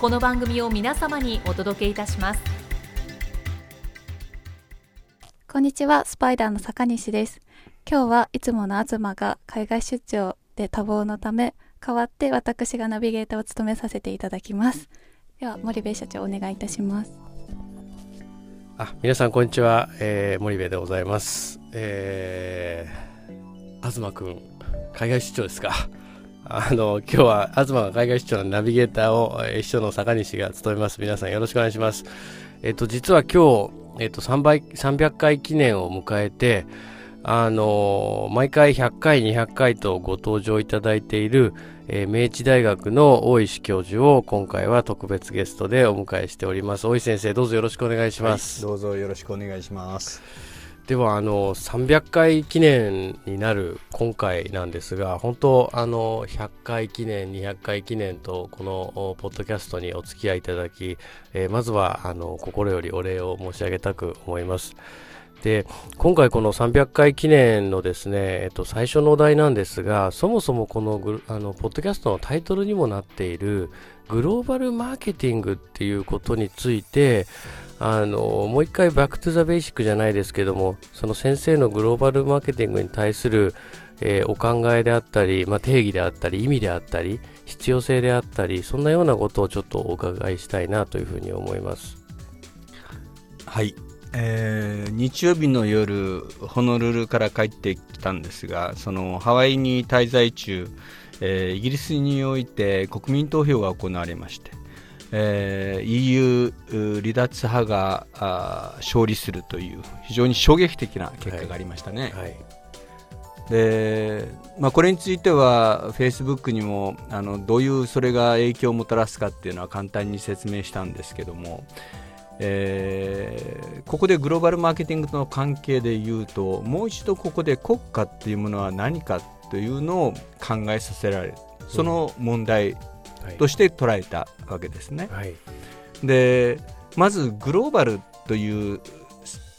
この番組を皆様にお届けいたします。こんにちはスパイダーの坂西です。今日はいつもの東が海外出張で多忙のため代わって私がナビゲーターを務めさせていただきます。では森部社長お願いいたします。あ皆さんこんにちは、えー、森部でございます。えー、東くん海外出張ですかあの今日は東が海外出張のナビゲーターを、えー、秘書の坂西が務めます。皆さんよろしくお願いします。えっ、と実は今日えっ、と3倍300回記念を迎えてあの毎回100回200回とご登場いただいている、えー、明治大学の大石教授を今回は特別ゲストでお迎えしております。大石先生どうぞよろしくお願いします、はい、どうぞよろしくお願いします。ではあの300回記念になる今回なんですが本当あの100回記念200回記念とこのポッドキャストにお付き合いいただき、えー、まずはあの心よりお礼を申し上げたく思います。で今回この300回記念のですね、えっと、最初のお題なんですがそもそもこのグあのポッドキャストのタイトルにもなっているグローバルマーケティングっていうことについてあのもう一回バックトゥザベーシックじゃないですけどもその先生のグローバルマーケティングに対する、えー、お考えであったり、まあ、定義であったり意味であったり必要性であったりそんなようなことをちょっとお伺いしたいなというふうに思います。はい。えー、日曜日の夜ホノルルから帰ってきたんですがそのハワイに滞在中、えー、イギリスにおいて国民投票が行われまして、えー、EU 離脱派が勝利するという非常に衝撃的な結果がありましたね。はいはいでまあ、これについてはフェイスブックにもあのどういうそれが影響をもたらすかっていうのは簡単に説明したんですけども、えー、ここでグローバルマーケティングとの関係で言うともう一度ここで国家っていうものは何かというのを考えさせられるその問題として捉えたわけですね。はい、でまずグローバルという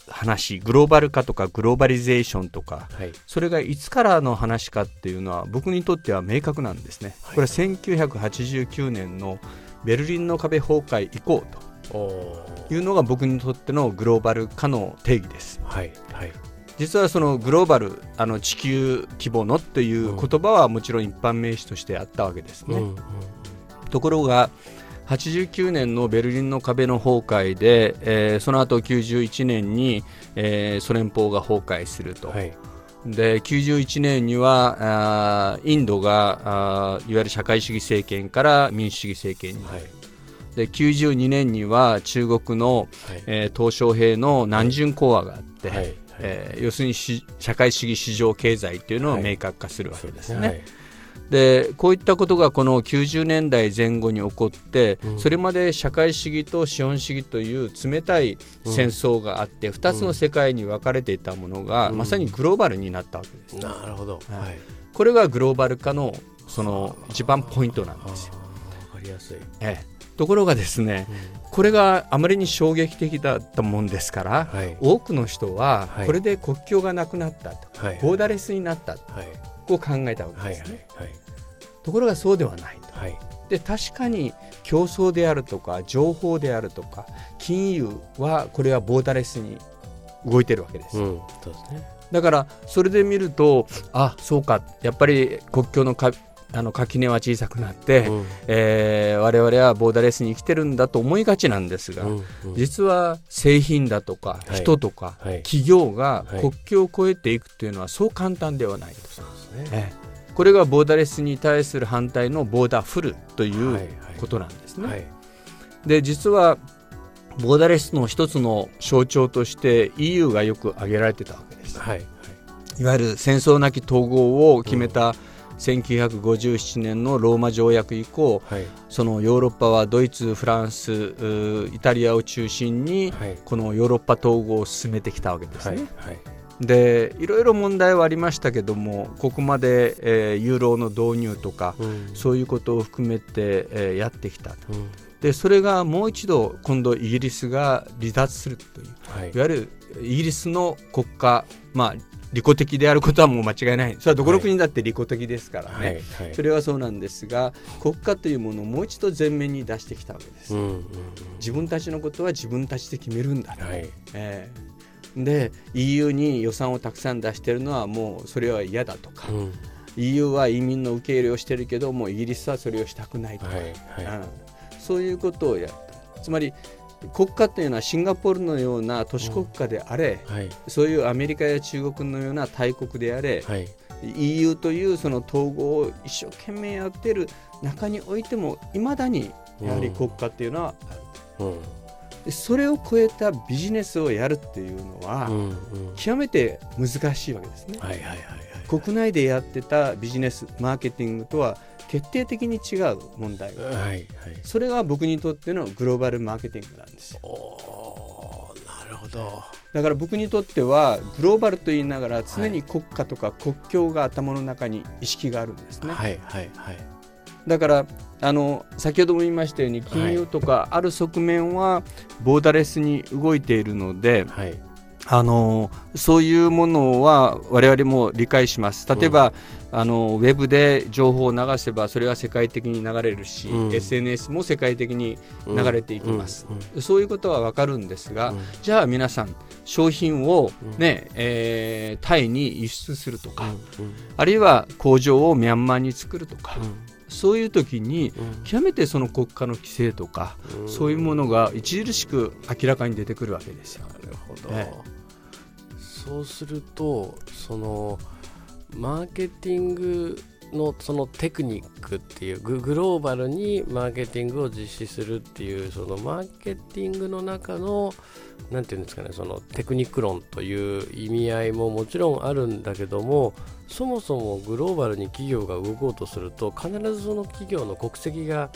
話グローバル化とかグローバリゼーションとか、はい、それがいつからの話かっていうのは僕にとっては明確なんですね。これは1989年のベルリンの壁崩壊以降というのが僕にとってのグローバル化の定義です。はい、はい、実はそのグローバルあの地球規模のっていう言葉はもちろん一般名詞としてあったわけですね。うんうん、ところが89年のベルリンの壁の崩壊で、えー、その後91年に、えー、ソ連邦が崩壊すると。はい。で91年にはあインドがあいわゆる社会主義政権から民主主義政権に、はい、で92年には中国の、はい、えー、鄧小平の南巡講話があって、はい、えー、要するに社会主義市場経済っていうのを明確化するわけですね。はいでこういったことがこの90年代前後に起こって、うん、それまで社会主義と資本主義という冷たい戦争があって、うん、2つの世界に分かれていたものが、うん、まさにグローバルになったわけです、なるほど、はい、これがグローバル化のその一番ポイントなんですよ。わかりやすい、ええ。ところがですね、うん、これがあまりに衝撃的だったもんですから、はい、多くの人はこれで国境がなくなったと、はい、ボーダレスになったと、はい、こう考えたわけですね。ところがそうではないと。で確かに競争であるとか情報であるとか金融はこれはボーダレスに動いてるわけです。うん、そうですねだからそれで見るとあそうかやっぱり国境のあの垣根は小さくなって、うん。えー我々はボーダレスに生きてるんだと思いがちなんですが、うんうん。実は製品だとかはい。人とかはい。企業がはい。国境を越えていくっていうのはそう簡単ではないと、そうですね。ええ。これがボーダレスに対する反対のボーダーフルといはいうはい。ことなんですね。はい。で実はボーダレスの一つの象徴として EU がよく挙げられてたわけです。はい。いわゆる戦争なき統合を決めた1957年のローマ条約以降はい。そのヨーロッパはドイツフランスイタリアを中心にはい。このヨーロッパ統合を進めてきたわけですね。はい。はい。でいろいろ問題はありましたけどもここまで、えーユーロの導入とかうん。そういうことを含めて、えーやってきたと。うん。でそれがもう一度今度イギリスが離脱するというはい。いわゆるイギリスの国家まあ利己的であることはもう間違いない。それはどこの国だって利己的ですからね、はい。はい。それはそうなんですが国家というものをもう一度前面に出してきたわけです、うんうん自分たちのことは自分たちで決めるんだと、うんはい。ええ。で EU に予算をたくさん出してるのはもうそれは嫌だとか、うん。EU は移民の受け入れをしてるけどもうイギリスはそれをしたくないとか、はい。はい。うん。そういうことをやった。つまり国家というのはシンガポールのような都市国家であれ、はい。そういうアメリカや中国のような大国であれ、はい。EU というその統合を一生懸命やってる中においてもいまだにやはり国家っていうのはある、うん。でそれを超えたビジネスをやるっていうのは、うんうん。極めて難しいわけですね。国内でやってたビジネスマーケティングとは決定的に違う問題がはいはい。それが僕にとってのグローバルマーケティングなんですよ。なるほど。だから僕にとってはグローバルと言いながら常に国家とか国境が頭の中に意識があるんですね、はいはいはい。だからあの先ほども言いましたように金融とかある側面はボーダレスに動いているので、はい。あのそういうものは我々も理解します。例えば、あのウェブで情報を流せばそれは世界的に流れるし、うん。SNS も世界的に流れていきます、うん。うん。そういうことは分かるんですが、うん。じゃあ皆さん商品を、うん。ねえータイに輸出するとか、うん。あるいは工場をミャンマーに作るとか、うん。そういう時にうん。極めてその国家の規制とか、うん。そういうものが著しく明らかに出てくるわけですよ。なるほど、え。そうするとそのマーケティングのそのテクニックっていうググローバルにマーケティングを実施するっていうそのマーケティングの中のなんていうんですかねそのテクニック論という意味合いももちろんあるんだけどもそもそもグローバルに企業が動こうとすると必ずその企業の国籍が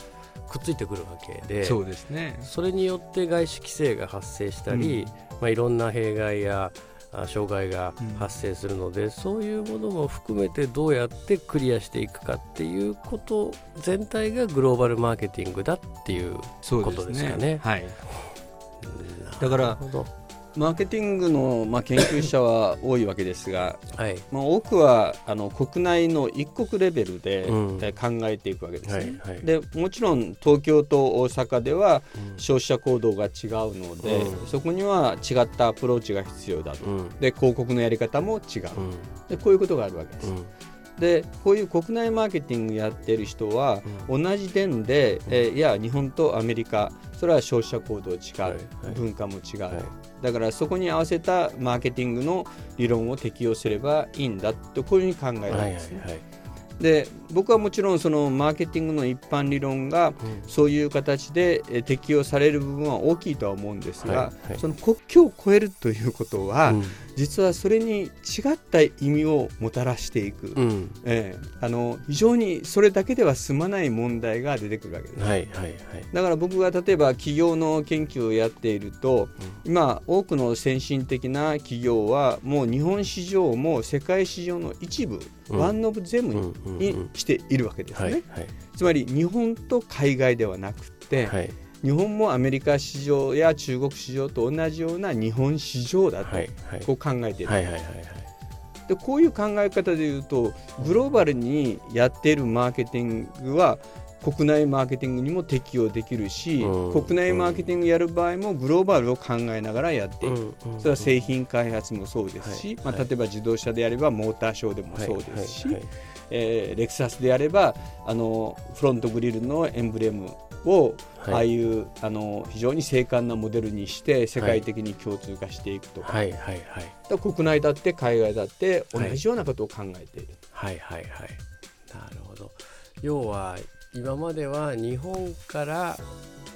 くっついてくるわけでそうですね。それによって外資規制が発生したり、まあ、いろんな弊害やあ障害が発生するので、そういうものも含めてどうやってクリアしていくかっていうこと全体がグローバルマーケティングだっていうことですかね。はい。だからマーケティングの、まあ、研究者は多いわけですが、はい。まあ、多くはあの国内の一国レベルで、うん。え考えていくわけですね。はいはい。でもちろん東京と大阪ではうん。消費者行動が違うので、うん。そこには違ったアプローチが必要だと。うん。で広告のやり方も違う、うん。でこういうことがあるわけです。うんでこういう国内マーケティングやってる人は、同じ点で、えーいや日本とアメリカそれは消費者行動違う、はいはい。文化も違う、はい。だからそこに合わせたマーケティングの理論を適用すればいいんだとこういうふうに考えるはいはいんですね。はいで僕はもちろんそのマーケティングの一般理論がうん。そういう形でえー適用される部分は大きいとは思うんですが、はいはい。その国境を越えるということは、うん。実はそれに違った意味をもたらしていく、うん。ええ。あの非常にそれだけでは済まない問題が出てくるわけです。はいはいはい。だから僕が例えば企業の研究をやっていると今多くの先進的な企業はもう日本市場も世界市場の一部、うん。ワン・オブ・ゼムにしているわけですね。つまり日本と海外ではなくて、はい。日本もアメリカ市場や中国市場と同じような日本市場だと、はいはい。こう考えている、はいはいはいでこういう考え方でいうとグローバルにやっているマーケティングは国内マーケティングにも適用できるし、うん国内マーケティングやる場合もグローバルを考えながらやっていく、うんうん。それは製品開発もそうですし、まあ、はい。はい例えば自動車であればモーターショーでもそうですし、はいはいえーレクサスであればあのフロントグリルのエンブレムを、はい。ああいうあの非常に精悍なモデルにして世界的に共通化していくとか,、はい。はいはい国内だって海外だって同じようなことを考えている。はいはいはい。なるほど。要は今までは日本から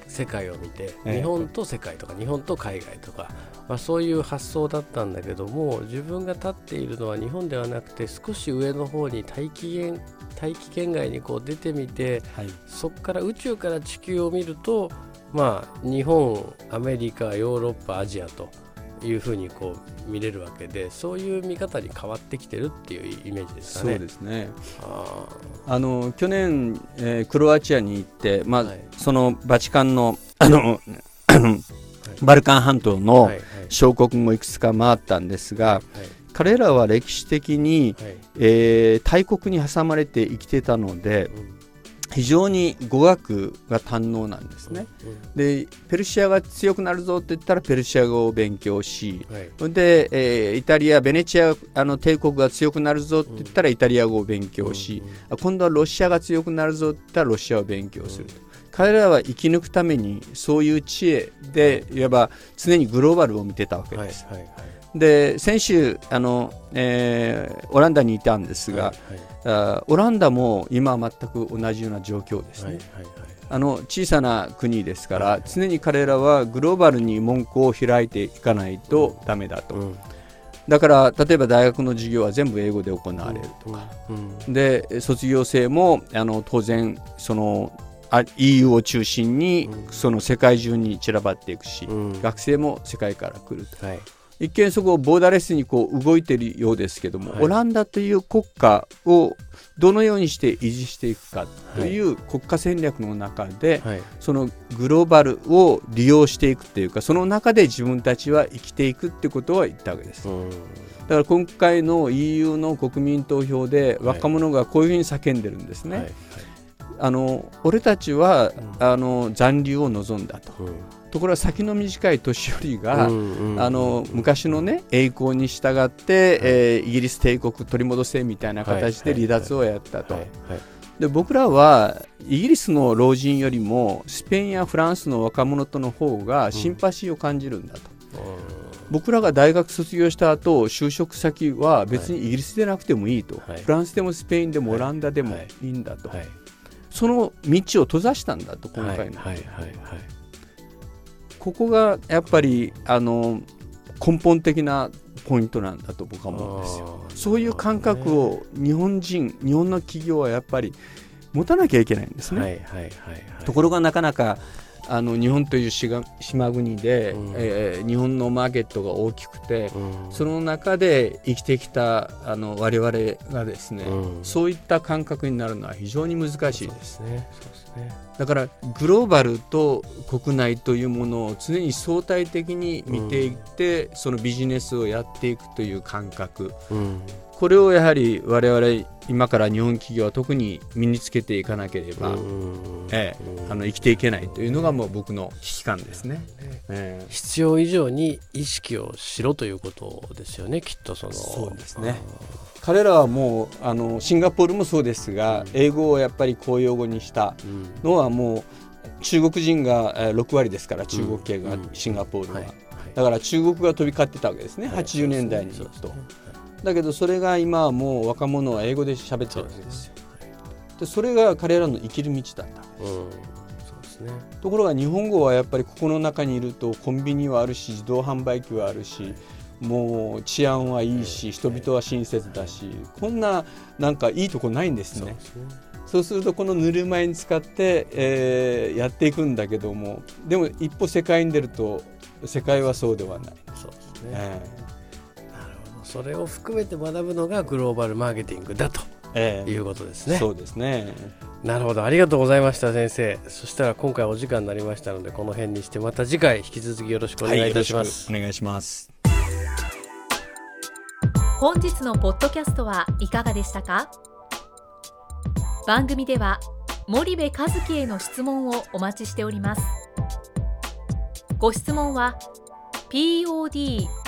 世界を見て、ええ。日本と世界とか日本と海外とか、まあ、そういう発想だったんだけども自分が立っているのは日本ではなくて少し上の方に大気圏大気圏外にこう出てみてはい。そこから宇宙から地球を見るとまあ日本アメリカヨーロッパアジアというふうにこう見れるわけでそういう見方に変わってきてるっていうイメージですかそうね。ですね。ああの去年、えークロアチアに行って、まあはい。そのバチカンの あのバルカン半島ーの小国もいくつか回ったんですが、はい。彼らは歴史的に、はい。えー大国に挟まれて生きてたのでうん非常に語学が堪能なんですね。でペルシアが強くなるぞって言ったらペルシア語を勉強しうんはい。で、えーイタリアベネチアあの帝国が強くなるぞって言ったらイタリア語を勉強し、あ今度はロシアが強くなるぞって言ったらロシアを勉強すると、彼らは生き抜くためにそういう知恵でい。わば常にグローバルを見てたわけはいです。はいはいで先週あの、えーオランダにいたんですが、はいあオランダも今は全く同じような状況ですね。はいはいはい。あの小さな国ですから、常に彼らはグローバルに門戸を開いていかないとダメだと、うん。だから例えば大学の授業は全部英語で行われるとか、うん。で卒業生もあの当然そのあ EU を中心に、うん。その世界中に散らばっていくし、うん。学生も世界から来ると。はい一見そこボーダーレスにこう動いているようですけども、はい。オランダという国家をどのようにして維持していくかという国家戦略の中で、はい。そのグローバルを利用していくっていうかその中で自分たちは生きていくってことは言ったわけです。うん。だから今回の EU の国民投票で若者がこういうふうに叫んでるんですね。はい。はい。あの俺たちは、うん。あの残留を望んだと。うんところが先の短い年寄りが、あの昔のね栄光に従って、えーイギリス帝国取り戻せみたいな形で離脱をやったと。で僕らはイギリスの老人よりもスペインやフランスの若者との方がシンパシーを感じるんだと、僕らが大学卒業した後就職先は別にイギリスでなくてもいいと、はい。フランスでもスペインでもはい。オランダでもはい。い。いんだと、はいその道を閉ざしたんだと今回の、はい。はい。はいここがやっぱりあの根本的なポイントなんだと僕は思うんですよ。そういう感覚を日本人、日本の企業はやっぱり持たなきゃいけないんですね。はいはいはいはいところがなかなかあの日本という島島国で、うん。えー日本のマーケットが大きくて、うん。その中で生きてきたあの我々がですね、うん。そういった感覚になるのは非常に難しいでです。そうですね。だからグローバルと国内というものを常に相対的に見ていって、そのビジネスをやっていくという感覚。うんこれをやはり我々今から日本企業は特に身につけていかなければ、うん。ええうんあの生きていけないというのがもう僕の危機感ですね。ねええ。必要以上に意識をしろということですよねきっとその。そうですね。彼らはもうあのシンガポールもそうですが、うん。英語をやっぱり公用語にしたうん。のはもう中国人がえー6割ですから中国系が、うん。シンガポールは、はい。はい。だから中国が飛び交ってたわけですね、はい。80年代に行くと、だけどそれが今はもう若者は英語で喋ってるわけですよ。そでそれが彼らの生きる道だった。うんですね。ところが日本語はやっぱりここの中にいるとコンビニはあるし自動販売機はあるしもう治安はいいし人々は親切だしこんななんかいいとこないんですね。そうでするとこのぬるま湯に使って、えーやっていくんだけどもでも一歩世界に出ると世界はそうではない、そうですね。えなるほどそれを含めて学ぶのがグローバルマーケティングだとええ。えいうことですね。そうですね。なるほど。ありがとうございました先生。そしたら今回お時間になりましたのでこの辺にしてまた次回引き続きよろしくお願いいたします、はいお願いします。本日のポッドキャストはいかがでしたか？番組では森部和樹への質問をお待ちしております。ご質問は podcast